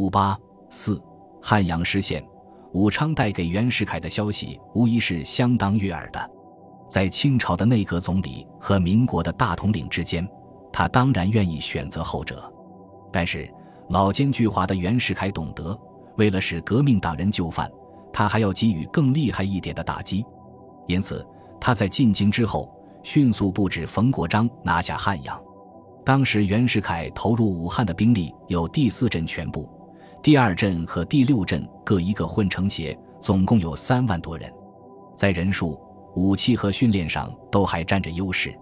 五八四汉阳失陷，武昌带给袁世凯的消息无疑是相当悦耳的。在清朝的内阁总理和民国的大统领之间，他当然愿意选择后者。但是老奸巨猾的袁世凯懂得，为了使革命党人就范，他还要给予更厉害一点的打击。因此，他在进京之后，迅速布置冯国璋拿下汉阳。当时袁世凯投入武汉的兵力有第四镇全部。第二镇和第六镇各一个混成协，总共有三万多人，在人数、武器和训练上都还占着优势，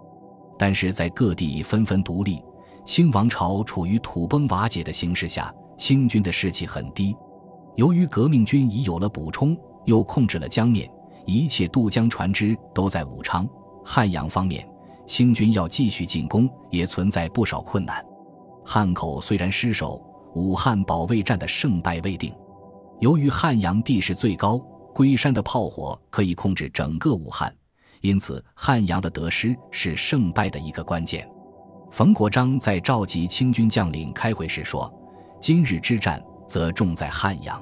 但是在各地纷纷独立，清王朝处于土崩瓦解的形势下，清军的士气很低。由于革命军已有了补充，又控制了江面，一切渡江船只都在武昌、汉阳方面，清军要继续进攻也存在不少困难。汉口虽然失守。武汉保卫战的胜败未定，由于汉阳地势最高，龟山的炮火可以控制整个武汉，因此汉阳的得失是胜败的一个关键。冯国璋在召集清军将领开会时说：“今日之战，则重在汉阳。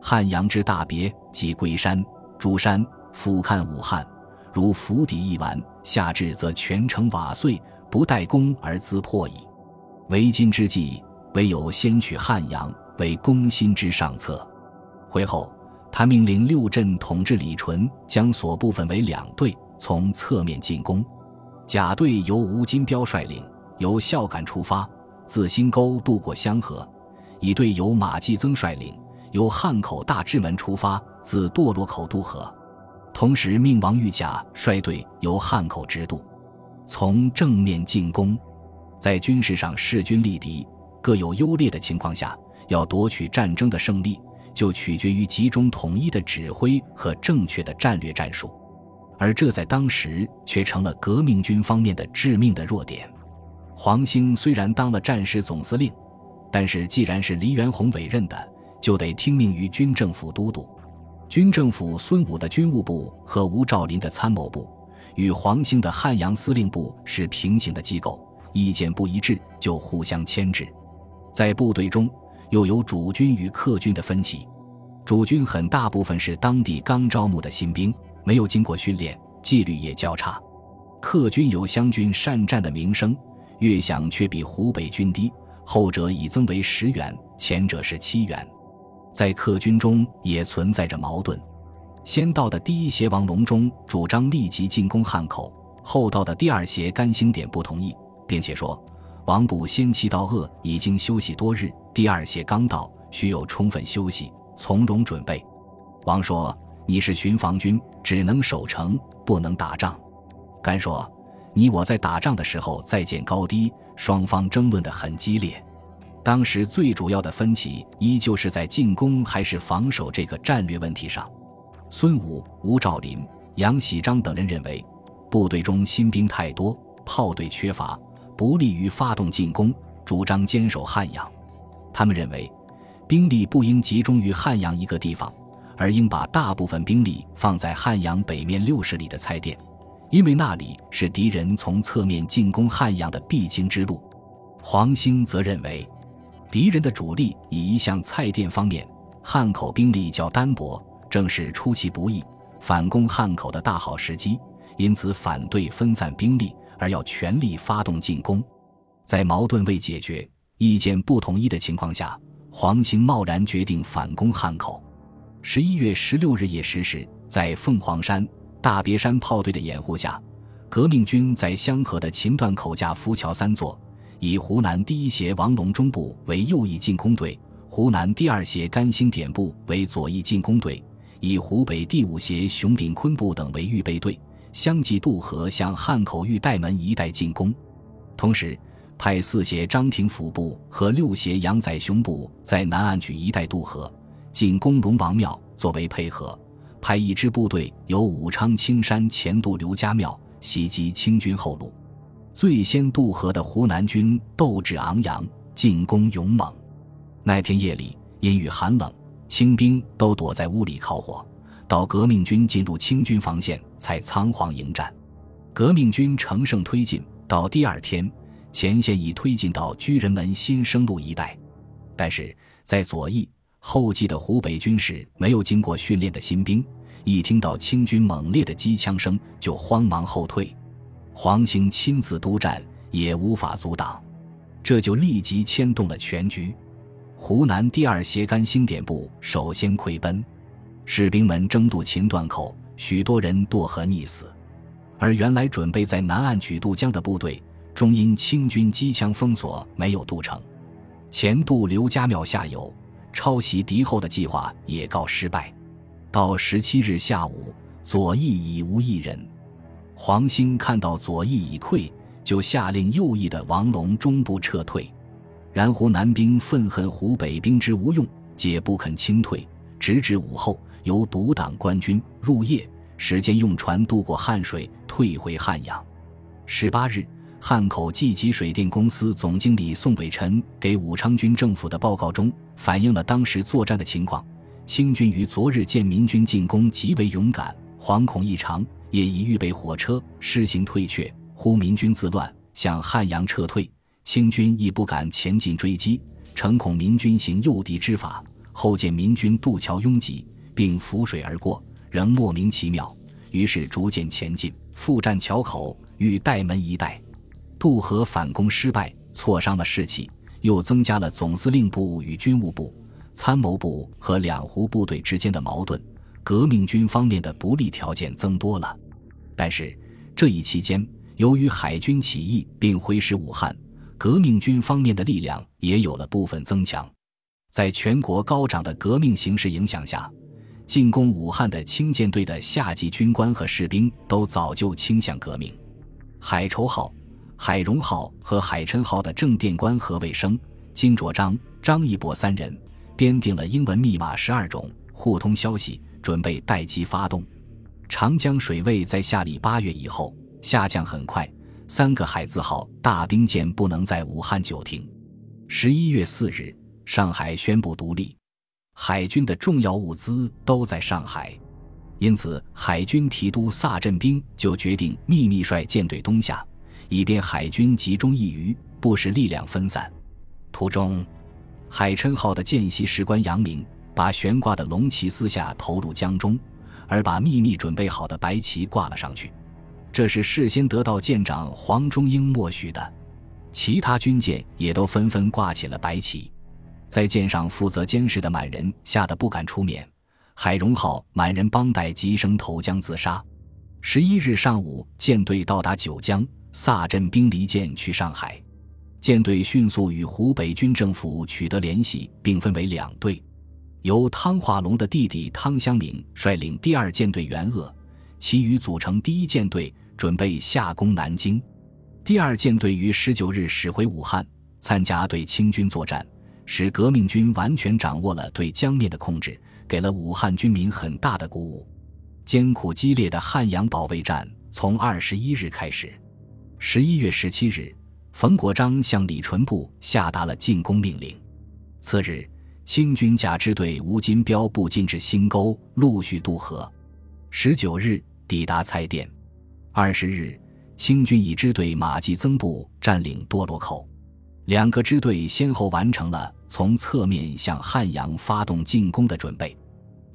汉阳之大别，即龟山、诸山，俯瞰武汉，如釜底一丸，下至则全城瓦碎，不待攻而自破矣。为今之计。”唯有先取汉阳为攻心之上策。会后，他命令六镇统治李纯将所部分为两队，从侧面进攻。甲队由吴金彪率领，由孝感出发，自新沟渡过香河；乙队由马继增率领，由汉口大治门出发，自堕落口渡河。同时，命王玉甲率队由汉口直渡，从正面进攻。在军事上势均力敌。各有优劣的情况下，要夺取战争的胜利，就取决于集中统一的指挥和正确的战略战术，而这在当时却成了革命军方面的致命的弱点。黄兴虽然当了战时总司令，但是既然是黎元洪委任的，就得听命于军政府都督。军政府孙武的军务部和吴兆麟的参谋部，与黄兴的汉阳司令部是平行的机构，意见不一致就互相牵制。在部队中，又有主军与客军的分歧。主军很大部分是当地刚招募的新兵，没有经过训练，纪律也较差。客军有湘军善战的名声，月饷却比湖北军低，后者已增为十元，前者是七元。在客军中也存在着矛盾。先到的第一协王隆中主张立即进攻汉口，后到的第二协甘兴典不同意，并且说。王部先期到鄂已经休息多日，第二协刚到，需有充分休息，从容准备。王说：“你是巡防军，只能守城，不能打仗。”甘说：“你我在打仗的时候再见高低。”双方争论得很激烈。当时最主要的分歧依旧是在进攻还是防守这个战略问题上。孙武、吴兆麟、杨喜章等人认为，部队中新兵太多，炮队缺乏。不利于发动进攻，主张坚守汉阳。他们认为，兵力不应集中于汉阳一个地方，而应把大部分兵力放在汉阳北面六十里的蔡甸，因为那里是敌人从侧面进攻汉阳的必经之路。黄兴则认为，敌人的主力已移向蔡甸方面，汉口兵力较单薄，正是出其不意反攻汉口的大好时机，因此反对分散兵力。而要全力发动进攻，在矛盾未解决、意见不统一的情况下，黄兴贸然决定反攻汉口。十一月十六日夜十时，在凤凰山、大别山炮队的掩护下，革命军在香河的秦段口架浮桥三座，以湖南第一协王龙中部为右翼进攻队，湖南第二协甘兴典部为左翼进攻队，以湖北第五协熊秉坤部等为预备队。相继渡河向汉口玉带门一带进攻，同时派四协张廷甫部和六协杨载雄部在南岸举一带渡河进攻龙王庙作为配合，派一支部队由武昌青山前渡刘家庙袭击清军后路。最先渡河的湖南军斗志昂扬，进攻勇猛。那天夜里阴雨寒冷，清兵都躲在屋里烤火。到革命军进入清军防线，才仓皇迎战。革命军乘胜推进，到第二天，前线已推进到居仁门新生路一带。但是在左翼后继的湖北军士没有经过训练的新兵，一听到清军猛烈的机枪声，就慌忙后退。黄兴亲自督战，也无法阻挡，这就立即牵动了全局。湖南第二协甘兴典部首先溃奔，士兵们争渡秦断口，许多人堕河溺死。而原来准备在南岸举渡江的部队，终因清军机枪封锁，没有渡成。前渡刘家庙下游，抄袭敌后的计划也告失败。到十七日下午，左翼已无一人。黄兴看到左翼已溃，就下令右翼的王龙中部撤退。然湖南兵愤恨湖北兵之无用，皆不肯清退，直至午后，由独党官军入夜，时间用船渡过汉水，退回汉阳。十八日。汉口济吉水电公司总经理宋伟臣给武昌军政府的报告中，反映了当时作战的情况。清军于昨日见民军进攻极为勇敢，惶恐异常，也已预备火车施行退却。呼民军自乱，向汉阳撤退。清军亦不敢前进追击，诚恐民军行诱敌之法。后见民军渡桥拥挤，并浮水而过，仍莫名其妙，于是逐渐前进，复占桥口，与岱门一带。渡河反攻失败，挫伤了士气，又增加了总司令部与军务部、参谋部和两湖部队之间的矛盾，革命军方面的不利条件增多了。但是这一期间，由于海军起义并挥师武汉，革命军方面的力量也有了部分增强。在全国高涨的革命形势影响下，进攻武汉的清舰队的下级军官和士兵都早就倾向革命。海筹号。海荣号和海琛号的正殿官何卫生、金卓章、张义博三人编定了英文密码十二种，互通消息，准备待机发动。长江水位在下里八月以后下降很快，三个海字号大兵舰不能在武汉久停。十一月四日，上海宣布独立，海军的重要物资都在上海，因此海军提督萨镇兵就决定秘密率舰队东下。以便海军集中一隅，不使力量分散。途中，海琛号的见习士官杨明把悬挂的龙旗撕下投入江中，而把秘密准备好的白旗挂了上去。这是事先得到舰长黄忠英默许的。其他军舰也都纷纷挂起了白旗。在舰上负责监视的满人吓得不敢出面。海荣号满人帮带急声投江自杀。十一日上午，舰队到达九江。萨镇兵离舰去上海，舰队迅速与湖北军政府取得联系，并分为两队，由汤化龙的弟弟汤湘明率领第二舰队援鄂，其余组成第一舰队，准备下攻南京。第二舰队于十九日驶回武汉，参加对清军作战，使革命军完全掌握了对江面的控制，给了武汉军民很大的鼓舞。艰苦激烈的汉阳保卫战从二十一日开始。十一月十七日，冯国璋向李纯部下达了进攻命令。次日，清军甲支队吴金彪部进至新沟，陆续渡河。十九日抵达蔡甸。二十日，清军乙支队马继增部占领多罗口。两个支队先后完成了从侧面向汉阳发动进攻的准备。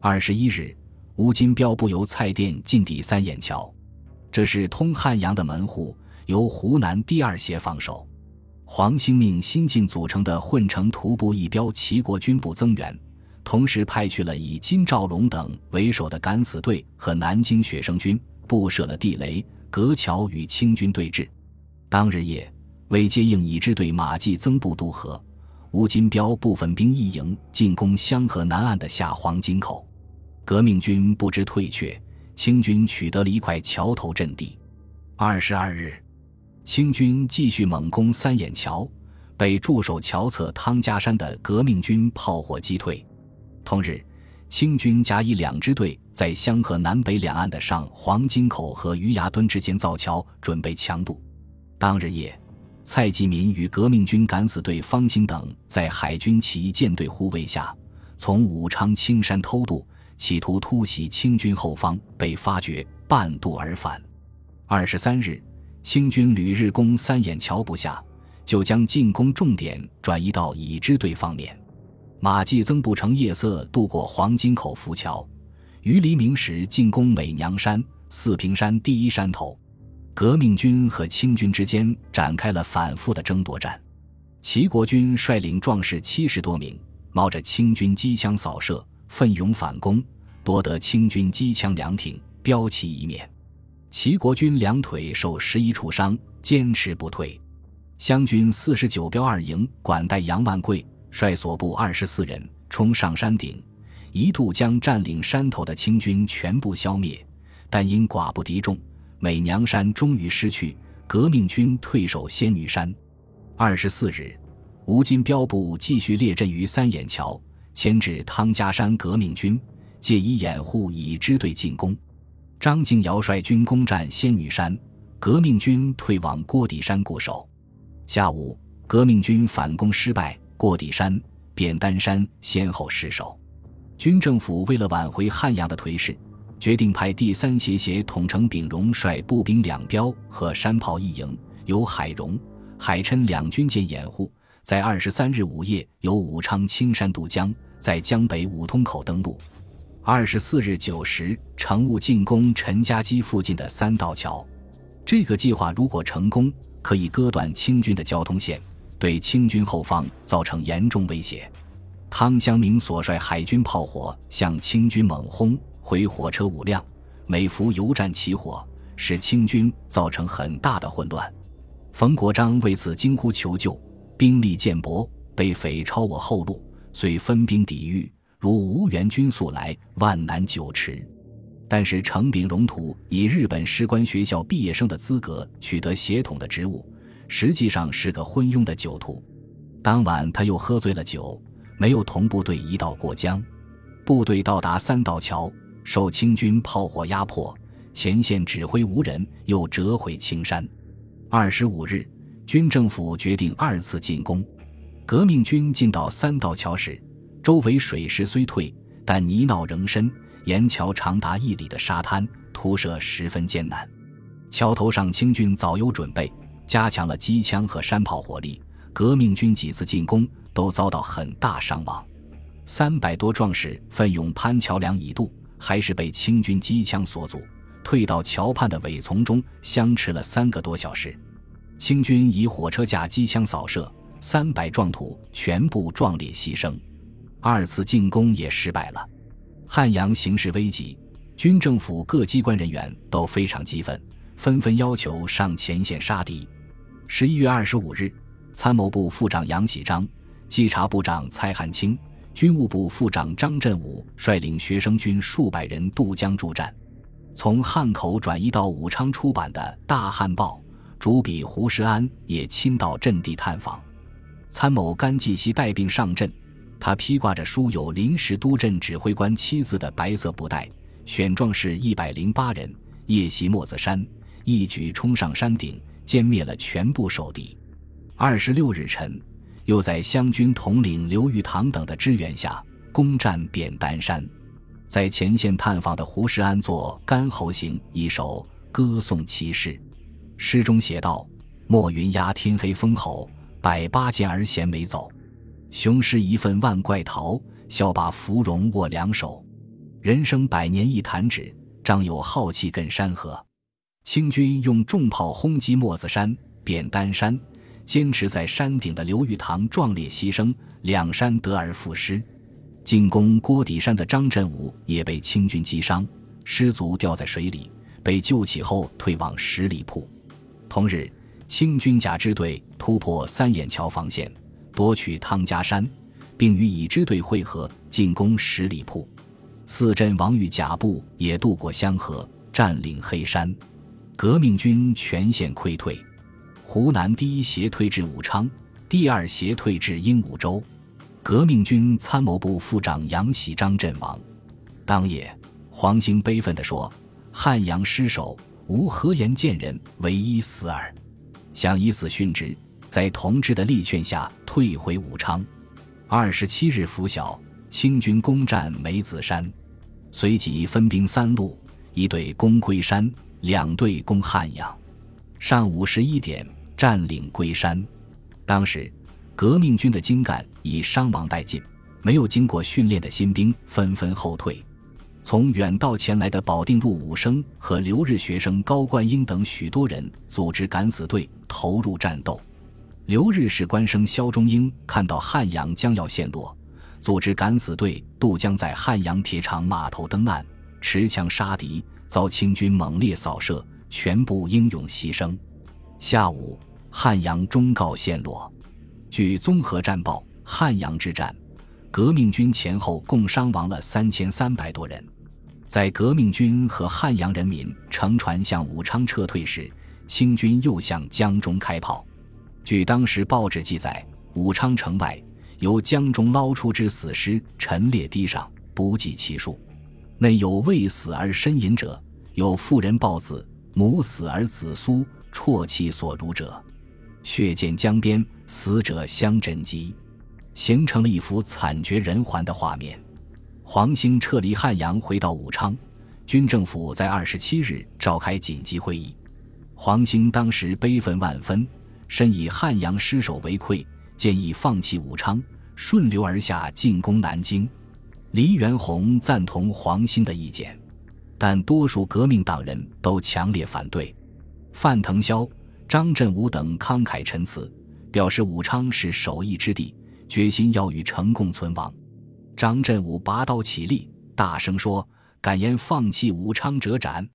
二十一日，吴金彪部由蔡甸进抵三眼桥，这是通汉阳的门户。由湖南第二协防守，黄兴命新近组成的混成徒步一标齐国军部增援，同时派去了以金兆龙等为首的敢死队和南京学生军，布设了地雷隔桥与清军对峙。当日夜，为接应已支队马季增部渡河，吴金彪部分兵一营进攻湘河南岸的下黄金口，革命军不知退却，清军取得了一块桥头阵地。二十二日。清军继续猛攻三眼桥，被驻守桥侧汤家山的革命军炮火击退。同日，清军甲乙两支队在湘河南北两岸的上黄金口和余牙墩之间造桥，准备强渡。当日夜，蔡继民与革命军敢死队方兴等在海军起义舰队护卫下，从武昌青山偷渡，企图突袭清军后方，被发觉，半渡而返。二十三日。清军旅日攻三眼桥不下，就将进攻重点转移到已知队方面。马继曾不成夜色渡过黄金口浮桥，于黎明时进攻美娘山、四平山第一山头。革命军和清军之间展开了反复的争夺战。齐国军率领壮士七十多名，冒着清军机枪扫射，奋勇反攻，夺得清军机枪两挺，标旗一面。齐国军两腿受十一处伤，坚持不退。湘军四十九标二营管带杨万贵率所部二十四人冲上山顶，一度将占领山头的清军全部消灭，但因寡不敌众。美娘山终于失去，革命军退守仙女山。二十四日，吴金彪部继续列阵于三眼桥，牵制汤家山革命军，借以掩护已支队进攻。张敬尧率军攻占仙女山，革命军退往郭底山固守。下午，革命军反攻失败，郭底山、扁担山先后失守。军政府为了挽回汉阳的颓势。决定派第三协协统称丙荣率步兵两标和山炮一营，由海荣、海琛两军舰掩护，在二十三日午夜由武昌青山渡江，在江北五通口登陆。二十四日九时，乘务进攻陈家矶附近的三道桥。这个计划如果成功，可以割断清军的交通线，对清军后方造成严重威胁。汤湘明所率海军炮火向清军猛轰。回火车五辆，每伏油站起火，使清军造成很大的混乱。冯国璋为此惊呼求救，兵力渐薄，被匪抄我后路，遂分兵抵御。如无援军速来，万难久持。但是程秉荣图以日本士官学校毕业生的资格取得协统的职务，实际上是个昏庸的酒徒。当晚他又喝醉了酒，没有同部队一道过江。部队到达三道桥。受清军炮火压迫，前线指挥无人，又折回青山。二十五日，军政府决定二次进攻。革命军进到三道桥时，周围水势虽退，但泥淖仍深，沿桥长达一里的沙滩，突射十分艰难。桥头上清军早有准备，加强了机枪和山炮火力。革命军几次进攻都遭到很大伤亡，三百多壮士奋勇攀桥梁以渡。还是被清军机枪所阻，退到桥畔的苇丛中，相持了三个多小时。清军以火车架机枪扫射，三百壮土全部壮烈牺牲。二次进攻也失败了。汉阳形势危急，军政府各机关人员都非常激愤，纷纷要求上前线杀敌。十一月二十五日，参谋部副长杨喜章、稽查部长蔡汉卿。军务部副长张振武率领学生军数百人渡江助战，从汉口转移到武昌出版的《大汉报》主笔胡石安也亲到阵地探访。参谋甘继锡带病上阵，他披挂着书有“临时督阵指挥官”七字的白色布袋，选壮士一百零八人，夜袭墨子山，一举冲上山顶，歼灭了全部守敌。二十六日晨。又在湘军统领刘玉堂等的支援下攻占扁担山，在前线探访的胡适安作《干侯行》一首歌颂其事，诗中写道：“莫云压天黑风吼，百八剑儿衔没走。雄狮一份万怪逃，笑把芙蓉握两手。人生百年一弹指，张有浩气亘山河。”清军用重炮轰击墨子山、扁担山。坚持在山顶的刘玉堂壮烈牺牲，两山得而复失。进攻郭底山的张振武也被清军击伤，失足掉在水里，被救起后退往十里铺。同日，清军甲支队突破三眼桥防线，夺取汤家山，并与乙支队会合，进攻十里铺。四镇王玉甲部也渡过湘河，占领黑山。革命军全线溃退。湖南第一协退至武昌，第二协退至鹦鹉洲，革命军参谋部副长杨喜章阵亡。当夜，黄兴悲愤地说：“汉阳失守，无何言见人，唯一死耳。”想以死殉职，在同志的力劝下退回武昌。二十七日拂晓，清军攻占梅子山，随即分兵三路：一队攻龟山，两队攻汉阳。上午十一点。占领龟山，当时革命军的精干已伤亡殆尽，没有经过训练的新兵纷纷后退。从远道前来的保定入伍生和留日学生高冠英等许多人组织敢死队投入战斗。留日士官生肖中英看到汉阳将要陷落，组织敢死队渡江，在汉阳铁厂码头登岸，持枪杀敌，遭清军猛烈扫射，全部英勇牺牲。下午，汉阳忠告陷落。据综合战报，汉阳之战，革命军前后共伤亡了三千三百多人。在革命军和汉阳人民乘船向武昌撤退时，清军又向江中开炮。据当时报纸记载，武昌城外由江中捞出之死尸陈列堤上，不计其数，内有未死而呻吟者，有妇人抱子，母死而子苏啜泣所如者，血溅江边，死者相枕藉，形成了一幅惨绝人寰的画面。黄兴撤离汉阳，回到武昌。军政府在二十七日召开紧急会议。黄兴当时悲愤万分，深以汉阳失守为愧，建议放弃武昌，顺流而下进攻南京。黎元洪赞同黄兴的意见，但多数革命党人都强烈反对。范腾霄、张振武等慷慨陈词，表示武昌是守义之地，决心要与城共存亡。张振武拔刀起立，大声说：“敢言放弃武昌者斩！”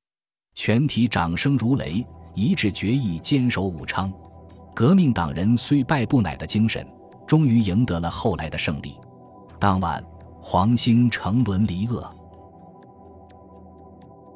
全体掌声如雷，一致决意坚守武昌。革命党人虽败不馁的精神，终于赢得了后来的胜利。当晚，黄兴乘轮离鄂。